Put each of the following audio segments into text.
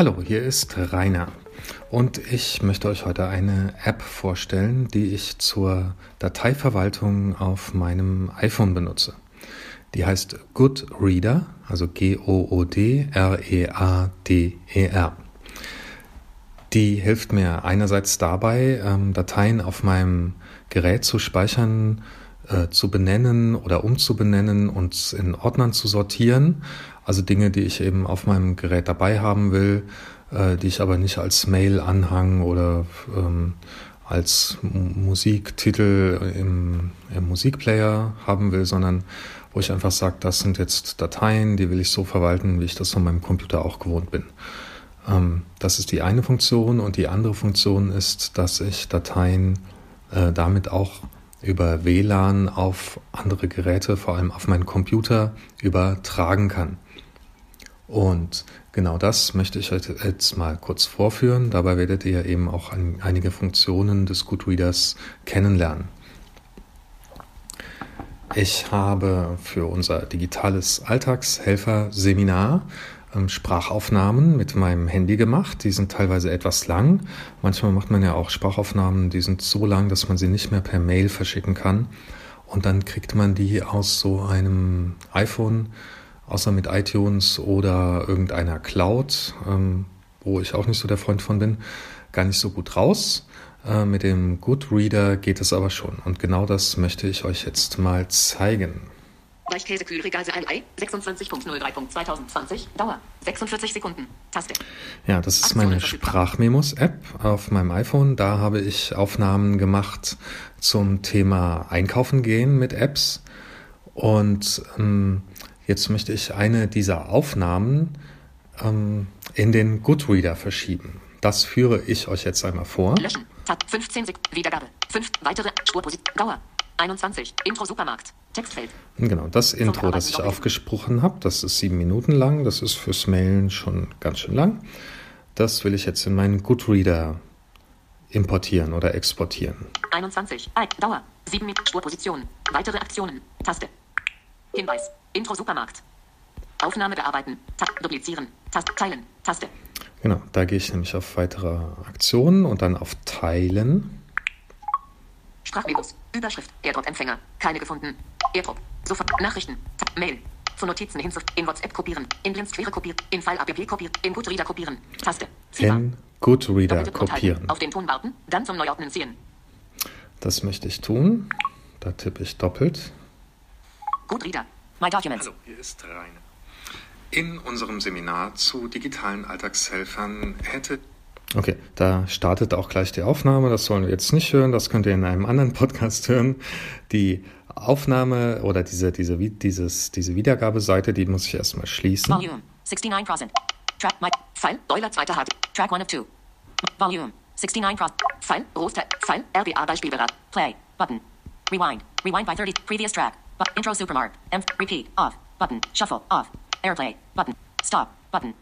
Hallo, hier ist Rainer und ich möchte euch heute eine App vorstellen, die ich zur Dateiverwaltung auf meinem iPhone benutze. Die heißt Goodreader, also G-O-O-D-R-E-A-D-E-R. Die hilft mir einerseits dabei, ähm, Dateien auf meinem Gerät zu speichern, äh, zu benennen oder umzubenennen und in Ordnern zu sortieren. Also Dinge, die ich eben auf meinem Gerät dabei haben will, äh, die ich aber nicht als Mail-Anhang oder ähm, als Musiktitel im, im, Musikplayer haben will, sondern wo ich einfach sage, das sind jetzt Dateien, die will ich so verwalten, wie ich das von meinem Computer auch gewohnt bin. Ähm, das ist die eine Funktion und die andere Funktion ist, dass ich Dateien äh, damit auch über WLAN auf andere Geräte, vor allem auf meinen Computer, übertragen kann. Und genau das möchte ich euch jetzt mal kurz vorführen. Dabei werdet ihr eben auch einige Funktionen des Goodreaders kennenlernen. Ich habe für unser digitales Alltagshelfer-Seminar Sprachaufnahmen mit meinem Handy gemacht. Die sind teilweise etwas lang. Manchmal macht man ja auch Sprachaufnahmen, die sind so lang, dass man sie nicht mehr per Mail verschicken kann. Und dann kriegt man die aus so einem iPhone, außer mit iTunes oder irgendeiner Cloud, ähm, wo ich auch nicht so der Freund von bin, gar nicht so gut raus. Äh, mit dem Goodreader geht es aber schon. Und genau das möchte ich euch jetzt mal zeigen. Weichkäse Kühlregase ein Ei 26.03.2020 Dauer 46 Sekunden Taste. Ja, das ist meine Sprachmemos App auf meinem iPhone. Da habe ich Aufnahmen gemacht zum Thema Einkaufen gehen mit Apps und ähm, jetzt möchte ich eine dieser Aufnahmen ähm, in den Goodreader verschieben. Das führe ich euch jetzt einmal vor. Löschen. Tab 15 Sekunden. Wiedergabe. 5 weitere Spurposition. Dauer 21. Intro Supermarkt. Textfeld. Genau, das Intro, das ich aufgesprochen habe, das ist sieben Minuten lang. Das ist fürs Mailen schon ganz schön lang. Das will ich jetzt in meinen Goodreader importieren oder exportieren. 21. Dauer. 7 Minuten. Spurposition. Weitere Aktionen. Taste. Hinweis. Intro Supermarkt. Aufnahme bearbeiten. Ta duplizieren. Taste. Teilen. Taste. Genau, da gehe ich nämlich auf weitere Aktionen und dann auf Teilen. Sprachvirus. Überschrift. Airdrop-Empfänger. Keine gefunden. Airdrop. Sofort. Nachrichten. Mail. Zu Notizen hinzu. In WhatsApp kopieren. In Blinz Quere kopieren. In File APP kopieren. In Goodreader kopieren. Taste. Ziehbar. In Goodreader kopieren. Auf den Ton warten. Dann zum Neuordnen ziehen. Das möchte ich tun. Da tippe ich doppelt. Goodreader. My Documents. Hallo, hier ist Rainer. In unserem Seminar zu digitalen Alltagshelfern hätte Okay, da startet auch gleich die Aufnahme. Das sollen wir jetzt nicht hören. Das könnt ihr in einem anderen Podcast hören. Die Aufnahme oder diese, diese, dieses, diese Wiedergabeseite, die muss ich erstmal schließen. Volume 69%. Track, my, File, Euler, zweiter Hard. Track 1 of 2. Volume 69%. File, Roster, File, RBA Beispielberat. Play, Button. Rewind. Rewind by 30. Previous track. But, intro Supermarkt. M, repeat. Off. Button. Shuffle. Off. Airplay. Button. Stop. Button.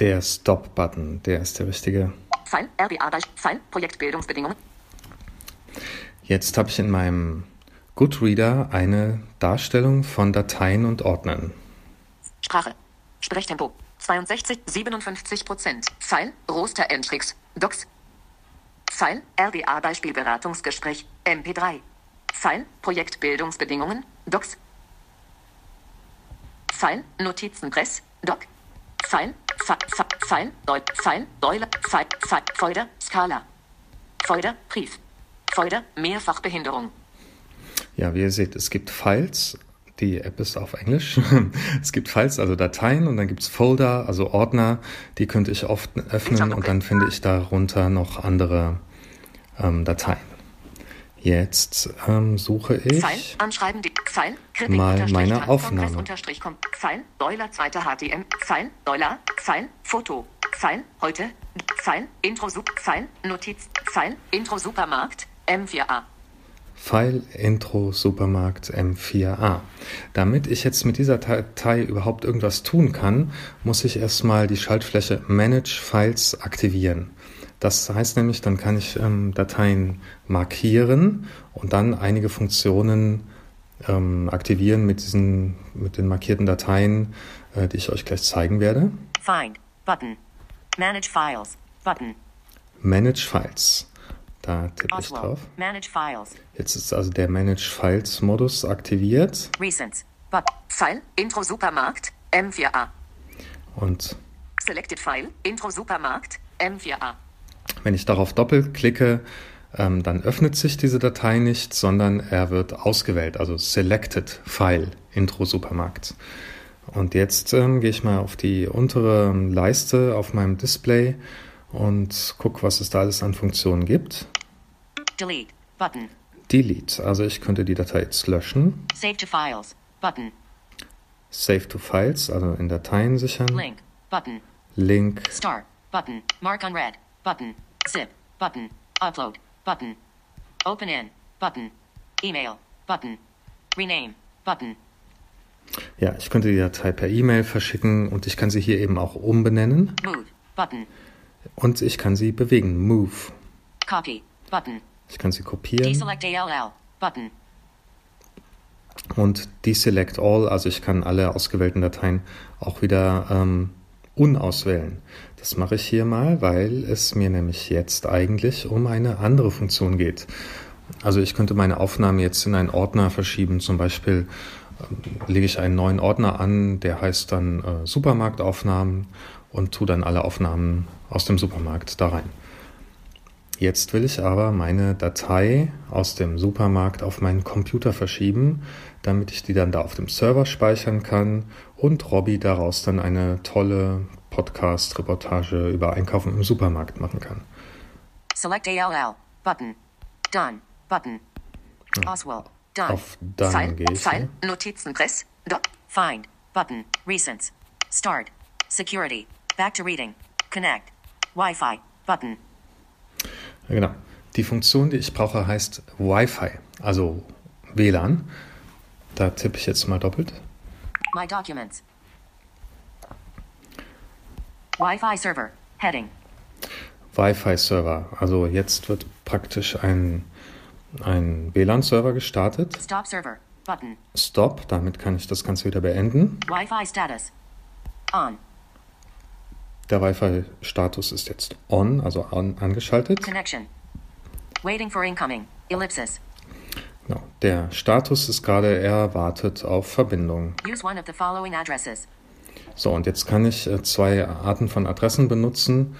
Der Stop-Button, der ist der richtige. File, RBA, File, Projektbildungsbedingungen. Jetzt habe ich in meinem Goodreader eine Darstellung von Dateien und Ordnern. Sprache. Sprechtempo. 62, 57 Prozent. File, Roster Entries. Docs. File, RBA Beispielberatungsgespräch. MP3. File, Projektbildungsbedingungen. Docs. File, Notizenpress. Doc. File, Pfeil, Deut, Pfeil, Beule, Pfeil, Pfeil, Folder, Skala. Folder, Brief. Folder, Mehrfachbehinderung. Ja, wie ihr seht, es gibt Files. Die App ist auf Englisch. es gibt Files, also Dateien, und dann gibt es Folder, also Ordner. Die könnte ich oft öffnen und dann finde ich darunter noch andere ähm, Dateien. Jetzt ähm, suche ich mal meine Aufnahme. Pfeil, Euler, zweiter HTM, Pfeil, Euler, Pfeil, Foto, Pfeil, heute, Pfeil, Intro, Pfeil, Notiz, Pfeil, Intro, Supermarkt, M4A. Pfeil Intro Supermarkt M4A. Damit ich jetzt mit dieser Datei überhaupt irgendwas tun kann, muss ich erstmal die Schaltfläche Manage Files aktivieren. Das heißt nämlich, dann kann ich ähm, Dateien markieren und dann einige Funktionen ähm, aktivieren mit diesen, mit den markierten Dateien, äh, die ich euch gleich zeigen werde. Find. Button. Manage Files. Button. Manage Files. Da tippe ich drauf. Manage Files. Jetzt ist also der Manage Files Modus aktiviert Recents. But. File. Intro Supermarkt. M4A. und Selected File. Intro Supermarkt. M4A. Wenn ich darauf doppelklicke, ähm, dann öffnet sich diese Datei nicht, sondern er wird ausgewählt, also Selected File Intro Supermarkt. Und jetzt ähm, gehe ich mal auf die untere Leiste auf meinem Display und gucke, was es da alles an Funktionen gibt. Delete. Button. Delete, also ich könnte die Datei jetzt löschen. Save to Files. Button. Save to Files, also in Dateien sichern. Link. Button. Link, Start. Button. Mark on red. Button. Zip. Button. Upload. Button. Open in. Button. Email. Button. Rename. Button. ja, ich könnte die Datei per E-Mail verschicken und ich kann sie hier eben auch umbenennen Move. Button. und ich kann sie bewegen. Move. Copy. Button. Ich kann sie kopieren Deselect ALL. Button. und Deselect All, also ich kann alle ausgewählten Dateien auch wieder ähm, unauswählen. Das mache ich hier mal, weil es mir nämlich jetzt eigentlich um eine andere Funktion geht. Also ich könnte meine Aufnahme jetzt in einen Ordner verschieben. Zum Beispiel ähm, lege ich einen neuen Ordner an, der heißt dann äh, Supermarktaufnahmen und tue dann alle Aufnahmen aus dem Supermarkt da rein. Jetzt will ich aber meine Datei aus dem Supermarkt auf meinen Computer verschieben, damit ich die dann da auf dem Server speichern kann und Robby daraus dann eine tolle Podcast-Reportage über Einkaufen im Supermarkt machen kann. Select ALL. Button. Done. Button. Oswald. Done. Auf Done File. gehe ich File. hier. Notizenpress. Dot. Find. Button. Recents. Start. Security. Back to reading. Connect. Wi-Fi. Button. Ja, genau. Die Funktion, die ich brauche, heißt Wi-Fi, also WLAN. Da tippe ich jetzt mal doppelt. My documents. Wi-Fi server. Heading. Wi-Fi-Server. Also jetzt wird praktisch ein, ein WLAN-Server gestartet. Stop server. Button. Stop, damit kann ich das Ganze wieder beenden. Wi-Fi status. On. Der Wi-Fi-Status ist jetzt on, also an, angeschaltet. Connection. Waiting for incoming. Ellipsis. Genau. Der Status ist gerade, er wartet auf Verbindung. Use one of the following addresses. So, und jetzt kann ich äh, zwei Arten von Adressen benutzen,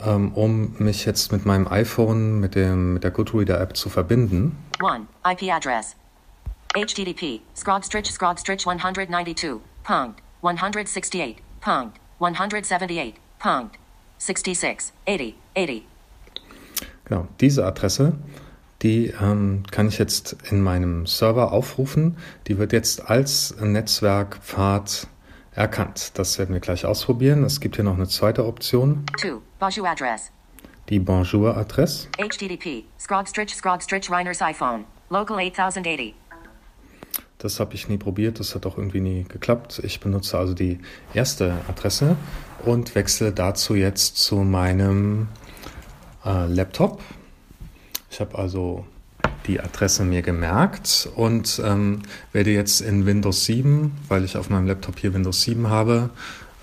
ähm, um mich jetzt mit meinem iPhone, mit, dem, mit der Goodreader-App zu verbinden. 1. IP address. HTTP. Scrogstrich Scrogstrich 192. Punct. 168. Punct. 178. Punct. 66. 80. 80. Genau, diese Adresse, die ähm, kann ich jetzt in meinem Server aufrufen. Die wird jetzt als Netzwerkpfad erkannt. Das werden wir gleich ausprobieren. Es gibt hier noch eine zweite Option, 2. Bonjour address. die Bonjour-Adresse. HTTP. Scrogstrich Scrogstrich Reiner's iPhone. Local 8080. Das habe ich nie probiert, das hat auch irgendwie nie geklappt. Ich benutze also die erste Adresse und wechsle dazu jetzt zu meinem äh, Laptop. Ich habe also die Adresse mir gemerkt und ähm, werde jetzt in Windows 7, weil ich auf meinem Laptop hier Windows 7 habe,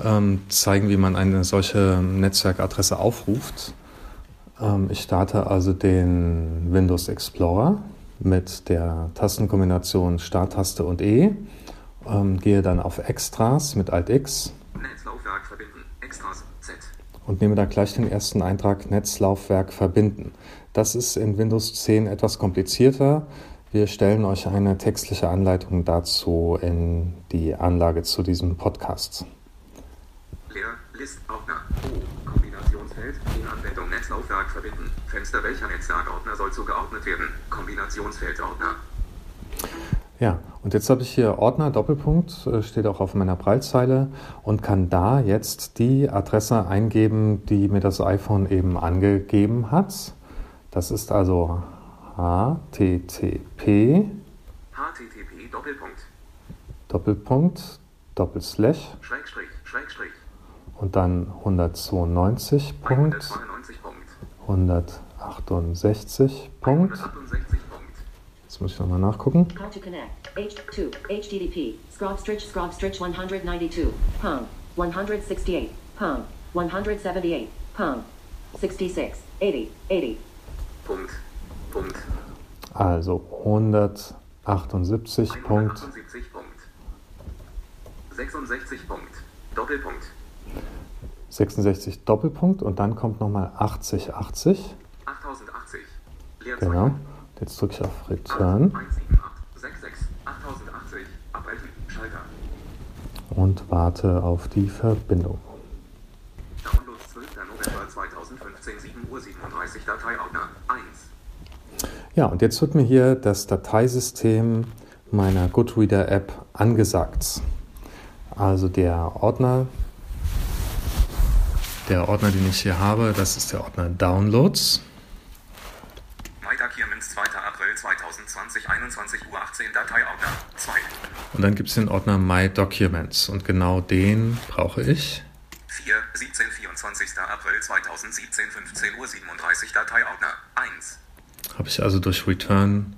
ähm, zeigen, wie man eine solche Netzwerkadresse aufruft. Ähm, ich starte also den Windows Explorer mit der Tastenkombination Starttaste und E, ähm, gehe dann auf Extras mit Alt X Netzlaufwerk verbinden. Extras Z. und nehme da gleich den ersten Eintrag Netzlaufwerk verbinden. Das ist in Windows 10 etwas komplizierter. Wir stellen euch eine textliche Anleitung dazu in die Anlage zu diesem Podcast. Leer. List. Ordner. O. Kombinationsfeld. In Anwendung Netzlaufwerk verbinden. Fenster welcher Netzwerkordner soll zugeordnet werden. Kombinationsfeld Ordner. Ja, und jetzt habe ich hier Ordner Doppelpunkt, äh, steht auch auf meiner Breitzeile und kann da jetzt die Adresse eingeben, die mir das iPhone eben angegeben hat. Das ist also http http Doppelpunkt. Doppelpunkt Doppelslash Schrägstrich. Schrägstrich. und dann 192 Punkt 192 Punkt. 168 Punkt. 168 Punkt. Jetzt muss ich nochmal nachgucken. How to connect. H2. HTTP. Scrogstrich Scrogstrich 192. Punct. 168. Pong. 178. Pong. 66. 80. 80. Punkt. Punkt. Also 178 Punkt. 178 Punkt. 66 Punkt. Doppelpunkt. 66 Doppelpunkt und dann kommt nochmal 80, 80. 8080. Leerzeichen. Genau. Jetzt drücke ich auf Return 17866 8080. Abmelden. Schalter. und warte auf die Verbindung. Download 12. November 2015 7 Uhr 37 Dateiordner 1. Ja, und jetzt wird mir hier das Dateisystem meiner Goodreader App angesagt. Also der Ordner, der Ordner, den ich hier habe, das ist der Ordner Downloads. Freitag Kiermens 2. April 2020 21 Uhr 18 Dateiordner 2. Und dann gibt es den Ordner My Documents und genau den brauche ich. 4, 17, 24. April 2017, 15 Uhr 37 Dateiordner 1. Habe ich also durch Return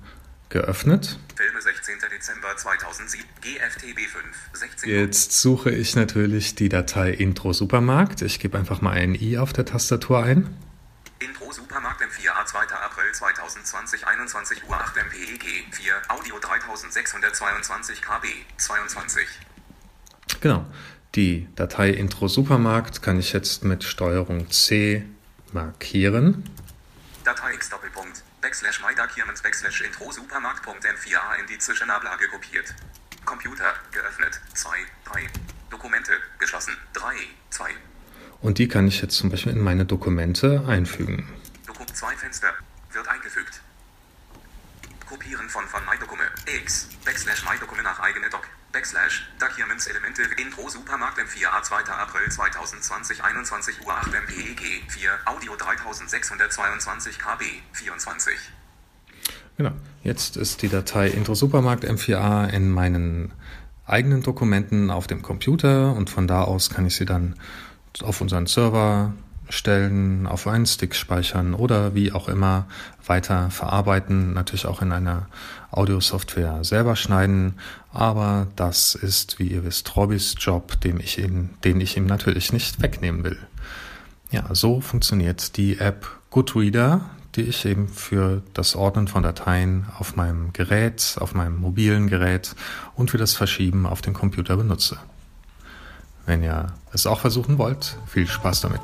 geöffnet. Filme 16. Dezember 2007, GFTB 5, 16 Jetzt suche ich natürlich die Datei Intro Supermarkt. Ich gebe einfach mal ein i auf der Tastatur ein. Intro Supermarkt M4A 2. April 2020, 21 Uhr 8 MPEG 4, Audio 3622 KB 22. Genau. Die Datei Intro Supermarkt kann ich jetzt mit Steuerung C markieren. Datei X Doppelpunkt, Backslash MyDarkiermens Backslash Intro Supermarkt.m4a in die Zwischenablage kopiert. Computer, geöffnet, 2, 3. Dokumente, geschlossen, 3, 2. Und die kann ich jetzt zum Beispiel in meine Dokumente einfügen. Doku 2 Fenster, wird eingefügt. Kopieren von von MyDokume, X, Backslash MyDokume nach eigene Doc, Backslash, Documents Elemente, Intro Supermarkt M4A 2. April 2020, 21 Uhr 8 MPEG 4, Audio 3622 KB 24. Genau. Jetzt ist die Datei Intro Supermarkt M4A in meinen eigenen Dokumenten auf dem Computer und von da aus kann ich sie dann auf unseren Server stellen, auf einen Stick speichern oder wie auch immer weiter verarbeiten, natürlich auch in einer Audiosoftware selber schneiden, aber das ist, wie ihr wisst, Robbys Job, dem ich ihn, den ich ihm natürlich nicht wegnehmen will. Ja, so funktioniert die App Goodreader, die ich eben für das Ordnen von Dateien auf meinem Gerät, auf meinem mobilen Gerät und für das Verschieben auf den Computer benutze. Wenn ihr es auch versuchen wollt, viel Spaß damit.